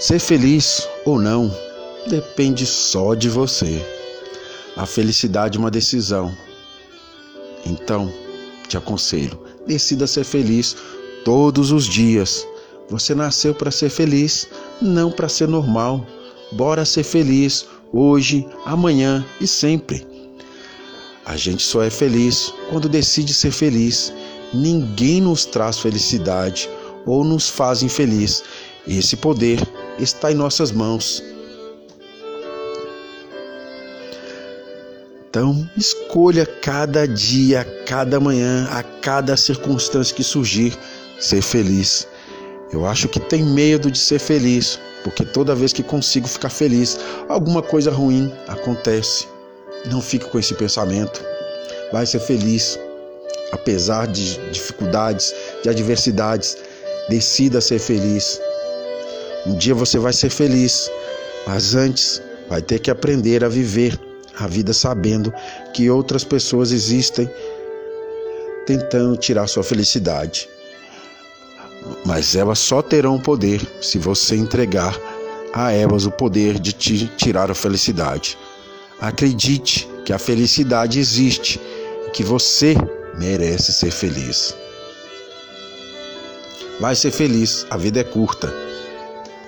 Ser feliz ou não depende só de você. A felicidade é uma decisão. Então, te aconselho, decida ser feliz todos os dias. Você nasceu para ser feliz, não para ser normal. Bora ser feliz hoje, amanhã e sempre. A gente só é feliz quando decide ser feliz. Ninguém nos traz felicidade ou nos faz infeliz. Esse poder está em nossas mãos. Então, escolha cada dia, cada manhã, a cada circunstância que surgir, ser feliz. Eu acho que tem medo de ser feliz, porque toda vez que consigo ficar feliz, alguma coisa ruim acontece. Não fique com esse pensamento. Vai ser feliz, apesar de dificuldades, de adversidades. Decida ser feliz. Um dia você vai ser feliz, mas antes vai ter que aprender a viver a vida sabendo que outras pessoas existem tentando tirar sua felicidade. Mas elas só terão poder se você entregar a elas o poder de te tirar a felicidade. Acredite que a felicidade existe e que você merece ser feliz. Vai ser feliz, a vida é curta.